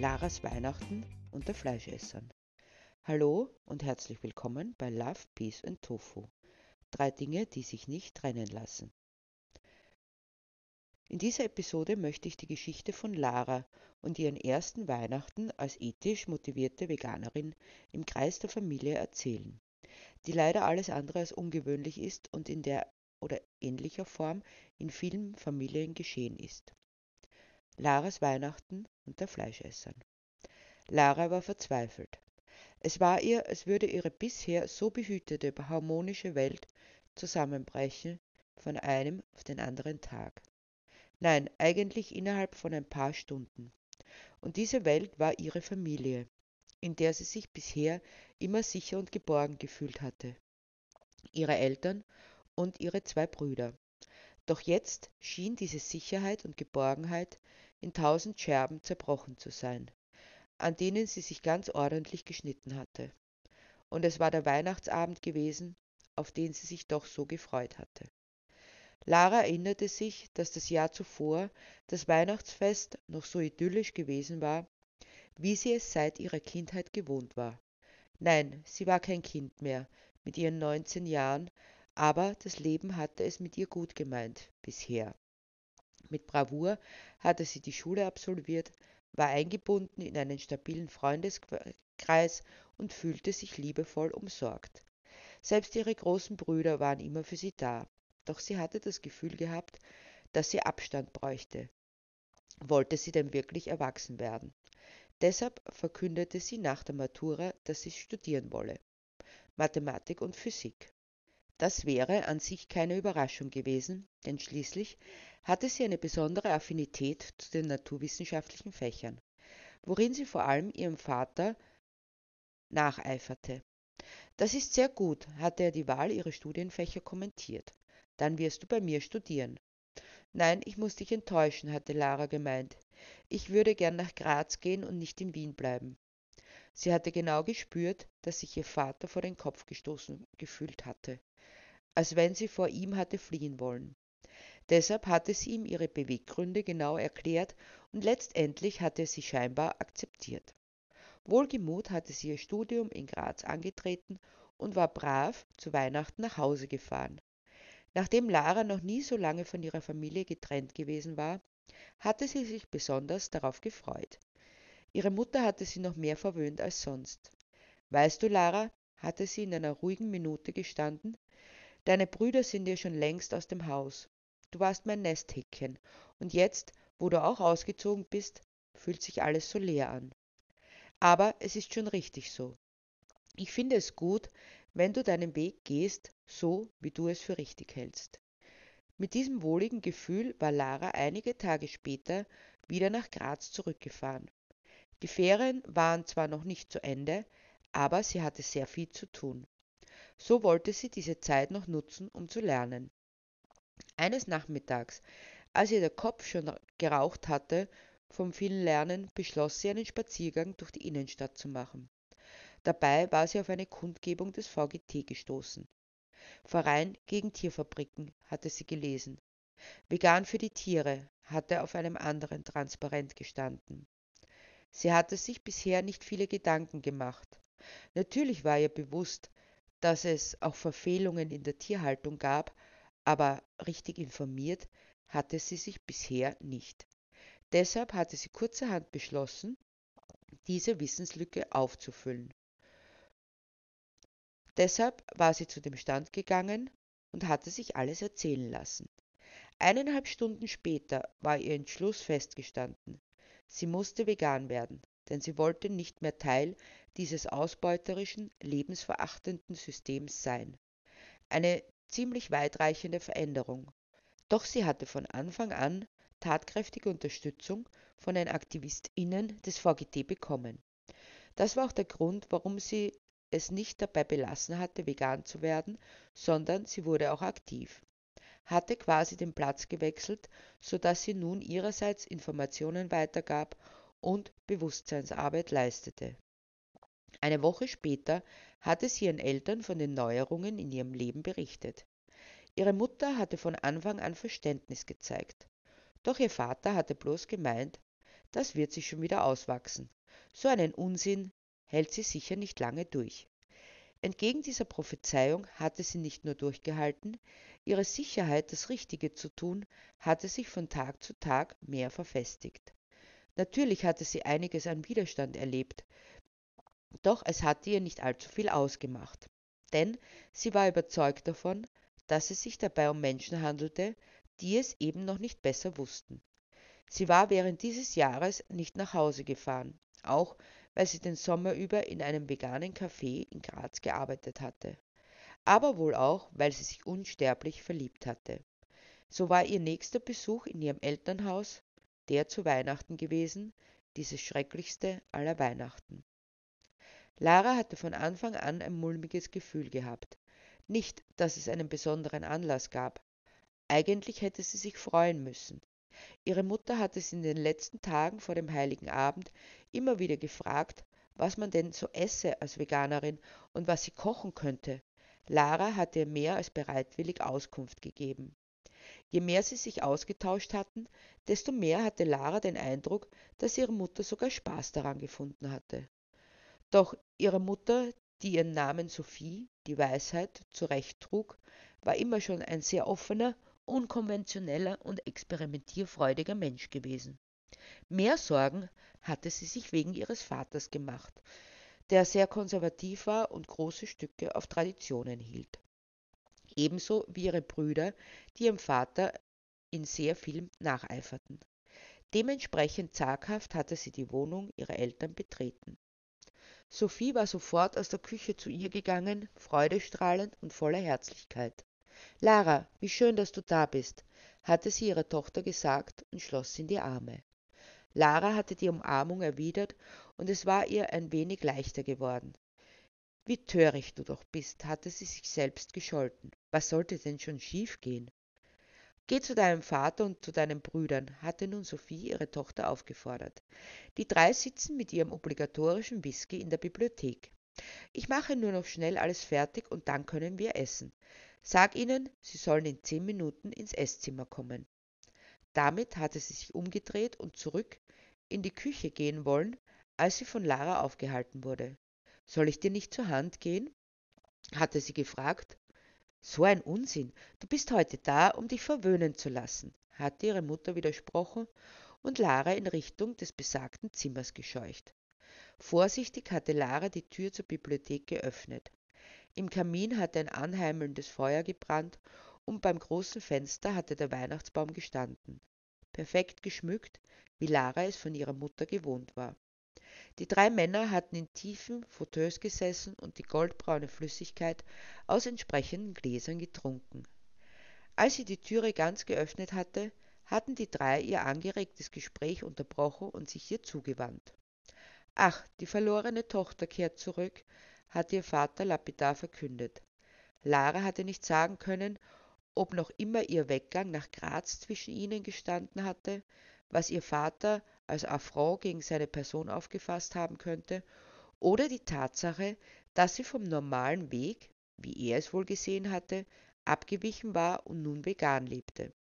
Laras Weihnachten unter Fleischessern. Hallo und herzlich willkommen bei Love, Peace and Tofu. Drei Dinge, die sich nicht trennen lassen. In dieser Episode möchte ich die Geschichte von Lara und ihren ersten Weihnachten als ethisch motivierte Veganerin im Kreis der Familie erzählen, die leider alles andere als ungewöhnlich ist und in der oder ähnlicher Form in vielen Familien geschehen ist. Laras Weihnachten unter Fleischessern. Lara war verzweifelt. Es war ihr, als würde ihre bisher so behütete, harmonische Welt zusammenbrechen von einem auf den anderen Tag. Nein, eigentlich innerhalb von ein paar Stunden. Und diese Welt war ihre Familie, in der sie sich bisher immer sicher und geborgen gefühlt hatte. Ihre Eltern und ihre zwei Brüder. Doch jetzt schien diese Sicherheit und Geborgenheit in tausend Scherben zerbrochen zu sein, an denen sie sich ganz ordentlich geschnitten hatte. Und es war der Weihnachtsabend gewesen, auf den sie sich doch so gefreut hatte. Lara erinnerte sich, dass das Jahr zuvor das Weihnachtsfest noch so idyllisch gewesen war, wie sie es seit ihrer Kindheit gewohnt war. Nein, sie war kein Kind mehr, mit ihren 19 Jahren, aber das Leben hatte es mit ihr gut gemeint bisher. Mit Bravour hatte sie die Schule absolviert, war eingebunden in einen stabilen Freundeskreis und fühlte sich liebevoll umsorgt. Selbst ihre großen Brüder waren immer für sie da, doch sie hatte das Gefühl gehabt, dass sie Abstand bräuchte. Wollte sie denn wirklich erwachsen werden? Deshalb verkündete sie nach der Matura, dass sie studieren wolle. Mathematik und Physik. Das wäre an sich keine Überraschung gewesen, denn schließlich hatte sie eine besondere Affinität zu den naturwissenschaftlichen Fächern, worin sie vor allem ihrem Vater nacheiferte. Das ist sehr gut, hatte er die Wahl ihrer Studienfächer kommentiert. Dann wirst du bei mir studieren. Nein, ich muss dich enttäuschen, hatte Lara gemeint. Ich würde gern nach Graz gehen und nicht in Wien bleiben. Sie hatte genau gespürt, dass sich ihr Vater vor den Kopf gestoßen gefühlt hatte als wenn sie vor ihm hatte fliehen wollen. Deshalb hatte sie ihm ihre Beweggründe genau erklärt und letztendlich hatte er sie scheinbar akzeptiert. Wohlgemut hatte sie ihr Studium in Graz angetreten und war brav zu Weihnachten nach Hause gefahren. Nachdem Lara noch nie so lange von ihrer Familie getrennt gewesen war, hatte sie sich besonders darauf gefreut. Ihre Mutter hatte sie noch mehr verwöhnt als sonst. Weißt du, Lara, hatte sie in einer ruhigen Minute gestanden, Deine Brüder sind dir schon längst aus dem Haus. Du warst mein Nesthäkchen, und jetzt, wo du auch ausgezogen bist, fühlt sich alles so leer an. Aber es ist schon richtig so. Ich finde es gut, wenn du deinen Weg gehst, so wie du es für richtig hältst. Mit diesem wohligen Gefühl war Lara einige Tage später wieder nach Graz zurückgefahren. Die Ferien waren zwar noch nicht zu Ende, aber sie hatte sehr viel zu tun. So wollte sie diese Zeit noch nutzen, um zu lernen. Eines Nachmittags, als ihr der Kopf schon geraucht hatte vom vielen Lernen, beschloss sie, einen Spaziergang durch die Innenstadt zu machen. Dabei war sie auf eine Kundgebung des VGT gestoßen. Verein gegen Tierfabriken hatte sie gelesen. Vegan für die Tiere hatte auf einem anderen Transparent gestanden. Sie hatte sich bisher nicht viele Gedanken gemacht. Natürlich war ihr bewusst, dass es auch Verfehlungen in der Tierhaltung gab, aber richtig informiert hatte sie sich bisher nicht. Deshalb hatte sie kurzerhand beschlossen, diese Wissenslücke aufzufüllen. Deshalb war sie zu dem Stand gegangen und hatte sich alles erzählen lassen. Eineinhalb Stunden später war ihr Entschluss festgestanden. Sie musste vegan werden denn sie wollte nicht mehr Teil dieses ausbeuterischen, lebensverachtenden Systems sein. Eine ziemlich weitreichende Veränderung. Doch sie hatte von Anfang an tatkräftige Unterstützung von den AktivistInnen des VGT bekommen. Das war auch der Grund, warum sie es nicht dabei belassen hatte, vegan zu werden, sondern sie wurde auch aktiv. Hatte quasi den Platz gewechselt, sodass sie nun ihrerseits Informationen weitergab und Bewusstseinsarbeit leistete. Eine Woche später hatte sie ihren Eltern von den Neuerungen in ihrem Leben berichtet. Ihre Mutter hatte von Anfang an Verständnis gezeigt. Doch ihr Vater hatte bloß gemeint, das wird sich schon wieder auswachsen. So einen Unsinn hält sie sicher nicht lange durch. Entgegen dieser Prophezeiung hatte sie nicht nur durchgehalten, ihre Sicherheit, das Richtige zu tun, hatte sich von Tag zu Tag mehr verfestigt. Natürlich hatte sie einiges an Widerstand erlebt, doch es hatte ihr nicht allzu viel ausgemacht. Denn sie war überzeugt davon, dass es sich dabei um Menschen handelte, die es eben noch nicht besser wussten. Sie war während dieses Jahres nicht nach Hause gefahren, auch weil sie den Sommer über in einem veganen Café in Graz gearbeitet hatte. Aber wohl auch, weil sie sich unsterblich verliebt hatte. So war ihr nächster Besuch in ihrem Elternhaus der zu Weihnachten gewesen, dieses schrecklichste aller Weihnachten. Lara hatte von Anfang an ein mulmiges Gefühl gehabt. Nicht, dass es einen besonderen Anlass gab. Eigentlich hätte sie sich freuen müssen. Ihre Mutter hatte sie in den letzten Tagen vor dem heiligen Abend immer wieder gefragt, was man denn so esse als Veganerin und was sie kochen könnte. Lara hatte ihr mehr als bereitwillig Auskunft gegeben. Je mehr sie sich ausgetauscht hatten, desto mehr hatte Lara den Eindruck, dass ihre Mutter sogar Spaß daran gefunden hatte. Doch ihre Mutter, die ihren Namen Sophie, die Weisheit, zurecht trug, war immer schon ein sehr offener, unkonventioneller und experimentierfreudiger Mensch gewesen. Mehr Sorgen hatte sie sich wegen ihres Vaters gemacht, der sehr konservativ war und große Stücke auf Traditionen hielt ebenso wie ihre Brüder, die ihrem Vater in sehr vielem nacheiferten. Dementsprechend zaghaft hatte sie die Wohnung ihrer Eltern betreten. Sophie war sofort aus der Küche zu ihr gegangen, freudestrahlend und voller Herzlichkeit. Lara, wie schön, dass du da bist, hatte sie ihrer Tochter gesagt und schloss sie in die Arme. Lara hatte die Umarmung erwidert, und es war ihr ein wenig leichter geworden. Wie töricht du doch bist, hatte sie sich selbst gescholten. Was sollte denn schon schief gehen? Geh zu deinem Vater und zu deinen Brüdern, hatte nun Sophie ihre Tochter aufgefordert. Die drei sitzen mit ihrem obligatorischen Whisky in der Bibliothek. Ich mache nur noch schnell alles fertig und dann können wir essen. Sag ihnen, sie sollen in zehn Minuten ins Esszimmer kommen. Damit hatte sie sich umgedreht und zurück in die Küche gehen wollen, als sie von Lara aufgehalten wurde. Soll ich dir nicht zur Hand gehen? hatte sie gefragt. So ein Unsinn. Du bist heute da, um dich verwöhnen zu lassen, hatte ihre Mutter widersprochen und Lara in Richtung des besagten Zimmers gescheucht. Vorsichtig hatte Lara die Tür zur Bibliothek geöffnet. Im Kamin hatte ein anheimelndes Feuer gebrannt und beim großen Fenster hatte der Weihnachtsbaum gestanden. Perfekt geschmückt, wie Lara es von ihrer Mutter gewohnt war. Die drei Männer hatten in tiefen Fauteuils gesessen und die goldbraune Flüssigkeit aus entsprechenden Gläsern getrunken. Als sie die Türe ganz geöffnet hatte, hatten die drei ihr angeregtes Gespräch unterbrochen und sich ihr zugewandt. Ach, die verlorene Tochter kehrt zurück, hatte ihr Vater lapidar verkündet. Lara hatte nicht sagen können, ob noch immer ihr Weggang nach Graz zwischen ihnen gestanden hatte, was ihr Vater als Affront gegen seine Person aufgefasst haben könnte, oder die Tatsache, dass sie vom normalen Weg, wie er es wohl gesehen hatte, abgewichen war und nun vegan lebte.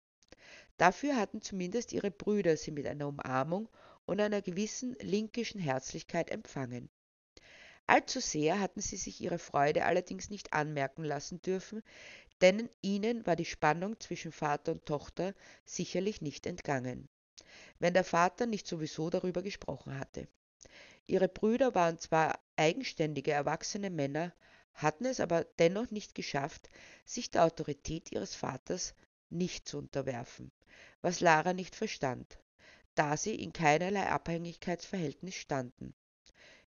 Dafür hatten zumindest ihre Brüder sie mit einer Umarmung und einer gewissen linkischen Herzlichkeit empfangen. Allzu sehr hatten sie sich ihre Freude allerdings nicht anmerken lassen dürfen, denn ihnen war die Spannung zwischen Vater und Tochter sicherlich nicht entgangen wenn der Vater nicht sowieso darüber gesprochen hatte. Ihre Brüder waren zwar eigenständige erwachsene Männer, hatten es aber dennoch nicht geschafft, sich der Autorität ihres Vaters nicht zu unterwerfen, was Lara nicht verstand, da sie in keinerlei Abhängigkeitsverhältnis standen.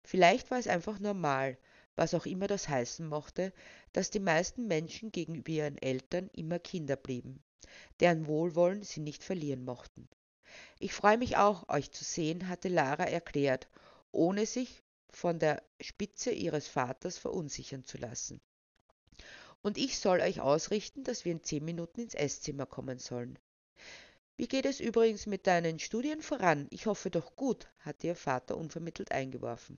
Vielleicht war es einfach normal, was auch immer das heißen mochte, dass die meisten Menschen gegenüber ihren Eltern immer Kinder blieben, deren Wohlwollen sie nicht verlieren mochten. Ich freue mich auch, euch zu sehen, hatte Lara erklärt, ohne sich von der Spitze ihres Vaters verunsichern zu lassen. Und ich soll euch ausrichten, dass wir in zehn Minuten ins Esszimmer kommen sollen. Wie geht es übrigens mit deinen Studien voran? Ich hoffe doch gut, hatte ihr Vater unvermittelt eingeworfen.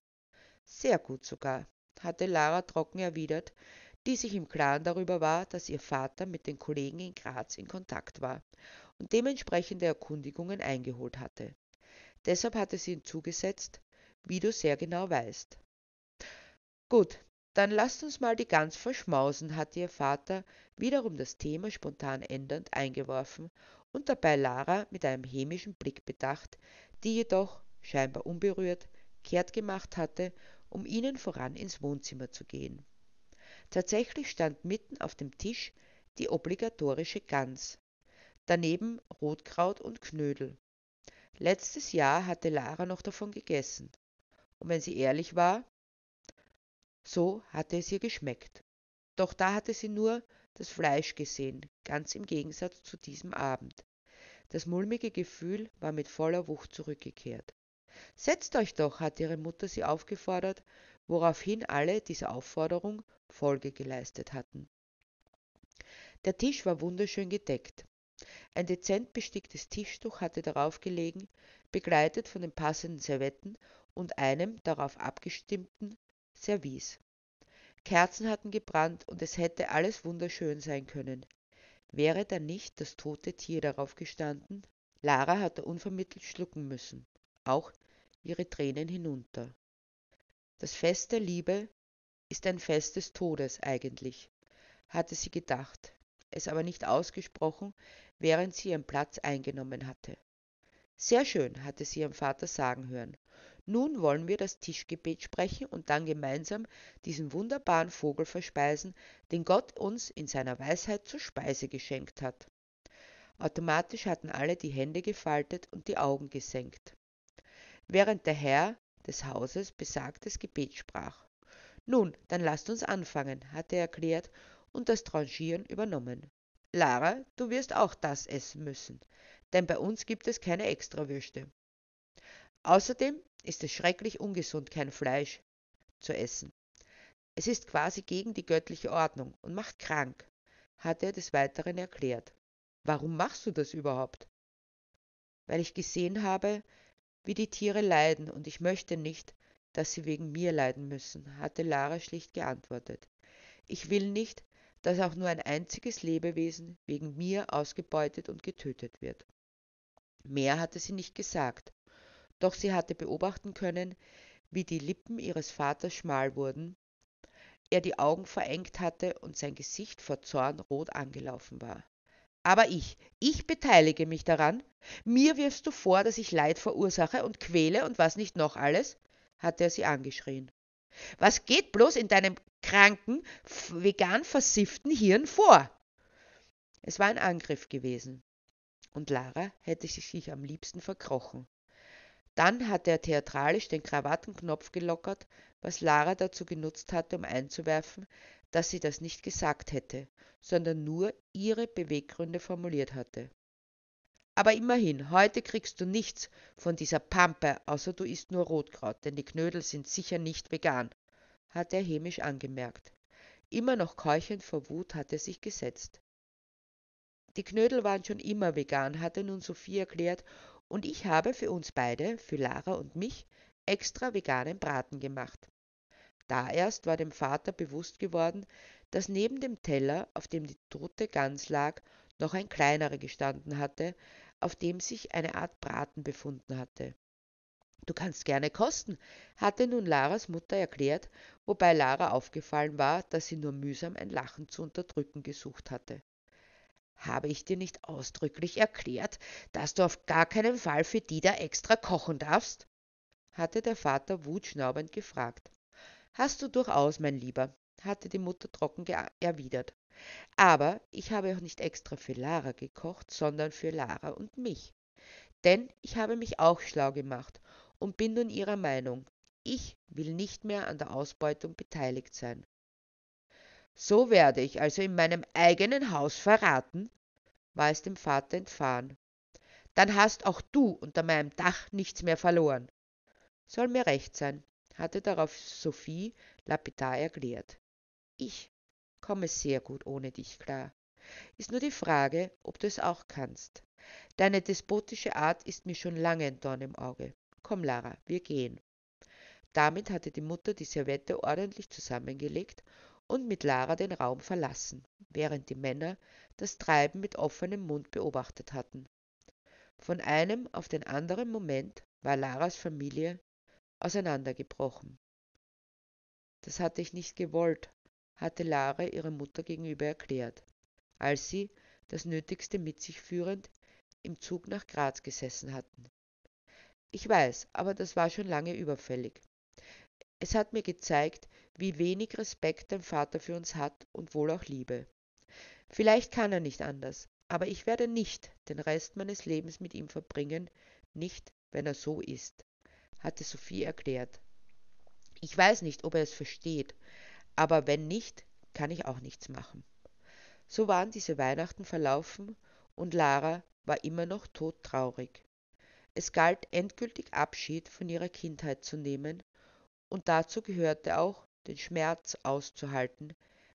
Sehr gut sogar, hatte Lara trocken erwidert, die sich im Klaren darüber war, dass ihr Vater mit den Kollegen in Graz in Kontakt war und dementsprechende Erkundigungen eingeholt hatte. Deshalb hatte sie hinzugesetzt, wie du sehr genau weißt. Gut, dann lasst uns mal die Gans verschmausen, hatte ihr Vater wiederum das Thema spontan ändernd eingeworfen und dabei Lara mit einem hämischen Blick bedacht, die jedoch, scheinbar unberührt, kehrt gemacht hatte, um ihnen voran ins Wohnzimmer zu gehen. Tatsächlich stand mitten auf dem Tisch die obligatorische Gans, daneben Rotkraut und Knödel. Letztes Jahr hatte Lara noch davon gegessen. Und wenn sie ehrlich war, so hatte es ihr geschmeckt. Doch da hatte sie nur das Fleisch gesehen, ganz im Gegensatz zu diesem Abend. Das mulmige Gefühl war mit voller Wucht zurückgekehrt. Setzt euch doch, hatte ihre Mutter sie aufgefordert, woraufhin alle dieser Aufforderung Folge geleistet hatten. Der Tisch war wunderschön gedeckt. Ein dezent besticktes Tischtuch hatte darauf gelegen, begleitet von den passenden Servetten und einem darauf abgestimmten Service. Kerzen hatten gebrannt und es hätte alles wunderschön sein können. Wäre da nicht das tote Tier darauf gestanden? Lara hatte unvermittelt schlucken müssen, auch ihre Tränen hinunter. Das Fest der Liebe ist ein Fest des Todes eigentlich, hatte sie gedacht, es aber nicht ausgesprochen, während sie ihren Platz eingenommen hatte. Sehr schön, hatte sie ihrem Vater sagen hören. Nun wollen wir das Tischgebet sprechen und dann gemeinsam diesen wunderbaren Vogel verspeisen, den Gott uns in seiner Weisheit zur Speise geschenkt hat. Automatisch hatten alle die Hände gefaltet und die Augen gesenkt, während der Herr des Hauses besagtes Gebet sprach. Nun, dann lasst uns anfangen, hatte er erklärt und das Tranchieren übernommen. Lara, du wirst auch das essen müssen, denn bei uns gibt es keine Extrawürste. Außerdem ist es schrecklich ungesund, kein Fleisch zu essen. Es ist quasi gegen die göttliche Ordnung und macht krank, hat er des Weiteren erklärt. Warum machst du das überhaupt? Weil ich gesehen habe, wie die Tiere leiden und ich möchte nicht, dass sie wegen mir leiden müssen, hatte Lara schlicht geantwortet. Ich will nicht, dass auch nur ein einziges Lebewesen wegen mir ausgebeutet und getötet wird. Mehr hatte sie nicht gesagt, doch sie hatte beobachten können, wie die Lippen ihres Vaters schmal wurden, er die Augen verengt hatte und sein Gesicht vor Zorn rot angelaufen war. Aber ich, ich beteilige mich daran? Mir wirfst du vor, dass ich Leid verursache und quäle und was nicht noch alles? hatte er sie angeschrien. Was geht bloß in deinem kranken, vegan versifften Hirn vor? Es war ein Angriff gewesen, und Lara hätte sich am liebsten verkrochen. Dann hatte er theatralisch den Krawattenknopf gelockert, was Lara dazu genutzt hatte, um einzuwerfen, dass sie das nicht gesagt hätte, sondern nur ihre Beweggründe formuliert hatte. Aber immerhin, heute kriegst du nichts von dieser Pampe, außer du isst nur Rotkraut, denn die Knödel sind sicher nicht vegan, hatte er hämisch angemerkt. Immer noch keuchend vor Wut hatte er sich gesetzt. Die Knödel waren schon immer vegan, hatte nun Sophie erklärt und ich habe für uns beide, für Lara und mich, extra veganen Braten gemacht. Da erst war dem Vater bewusst geworden, dass neben dem Teller, auf dem die tote Gans lag, noch ein kleinerer gestanden hatte, auf dem sich eine Art Braten befunden hatte. Du kannst gerne kosten, hatte nun Laras Mutter erklärt, wobei Lara aufgefallen war, dass sie nur mühsam ein Lachen zu unterdrücken gesucht hatte. Habe ich dir nicht ausdrücklich erklärt, dass du auf gar keinen Fall für die da extra kochen darfst? hatte der Vater wutschnaubend gefragt. Hast du durchaus, mein Lieber, hatte die Mutter trocken erwidert. Aber ich habe auch nicht extra für Lara gekocht, sondern für Lara und mich. Denn ich habe mich auch schlau gemacht und bin nun ihrer Meinung. Ich will nicht mehr an der Ausbeutung beteiligt sein. So werde ich also in meinem eigenen Haus verraten, war es dem Vater entfahren. Dann hast auch du unter meinem Dach nichts mehr verloren. Soll mir recht sein, hatte darauf Sophie lapidar erklärt. Ich komme sehr gut ohne dich klar. Ist nur die Frage, ob du es auch kannst. Deine despotische Art ist mir schon lange ein Dorn im Auge. Komm, Lara, wir gehen. Damit hatte die Mutter die Servette ordentlich zusammengelegt und mit Lara den Raum verlassen, während die Männer das Treiben mit offenem Mund beobachtet hatten. Von einem auf den anderen Moment war Laras Familie auseinandergebrochen. Das hatte ich nicht gewollt, hatte Lara ihrer Mutter gegenüber erklärt, als sie, das Nötigste mit sich führend, im Zug nach Graz gesessen hatten. Ich weiß, aber das war schon lange überfällig. Es hat mir gezeigt, wie wenig Respekt dein Vater für uns hat und wohl auch Liebe. Vielleicht kann er nicht anders, aber ich werde nicht den Rest meines Lebens mit ihm verbringen, nicht, wenn er so ist, hatte Sophie erklärt. Ich weiß nicht, ob er es versteht, aber wenn nicht, kann ich auch nichts machen. So waren diese Weihnachten verlaufen und Lara war immer noch todtraurig. Es galt endgültig Abschied von ihrer Kindheit zu nehmen, und dazu gehörte auch, den Schmerz auszuhalten,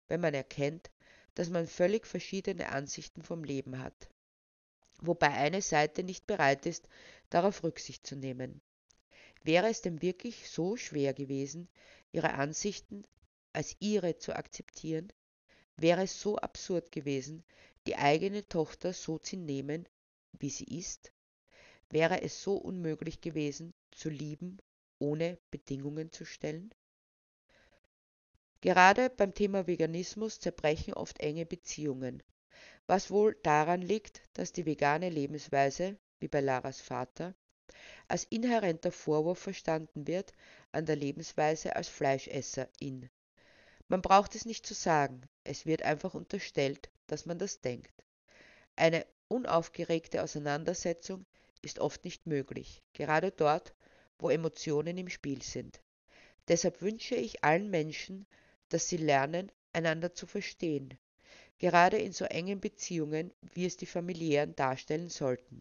wenn man erkennt, dass man völlig verschiedene Ansichten vom Leben hat, wobei eine Seite nicht bereit ist, darauf Rücksicht zu nehmen. Wäre es denn wirklich so schwer gewesen, ihre Ansichten als ihre zu akzeptieren? Wäre es so absurd gewesen, die eigene Tochter so zu nehmen, wie sie ist? Wäre es so unmöglich gewesen, zu lieben, ohne Bedingungen zu stellen? Gerade beim Thema Veganismus zerbrechen oft enge Beziehungen, was wohl daran liegt, dass die vegane Lebensweise, wie bei Laras Vater, als inhärenter Vorwurf verstanden wird an der Lebensweise als Fleischesserin. Man braucht es nicht zu sagen, es wird einfach unterstellt, dass man das denkt. Eine unaufgeregte Auseinandersetzung ist oft nicht möglich, gerade dort, wo Emotionen im Spiel sind. Deshalb wünsche ich allen Menschen, dass sie lernen, einander zu verstehen, gerade in so engen Beziehungen, wie es die familiären darstellen sollten.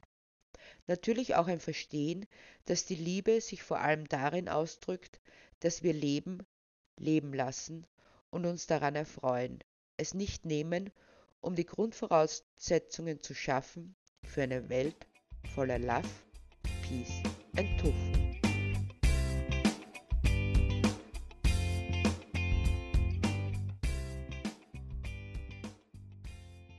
Natürlich auch ein Verstehen, dass die Liebe sich vor allem darin ausdrückt, dass wir leben, leben lassen und uns daran erfreuen, es nicht nehmen, um die Grundvoraussetzungen zu schaffen für eine Welt voller Love, Peace and Tofu.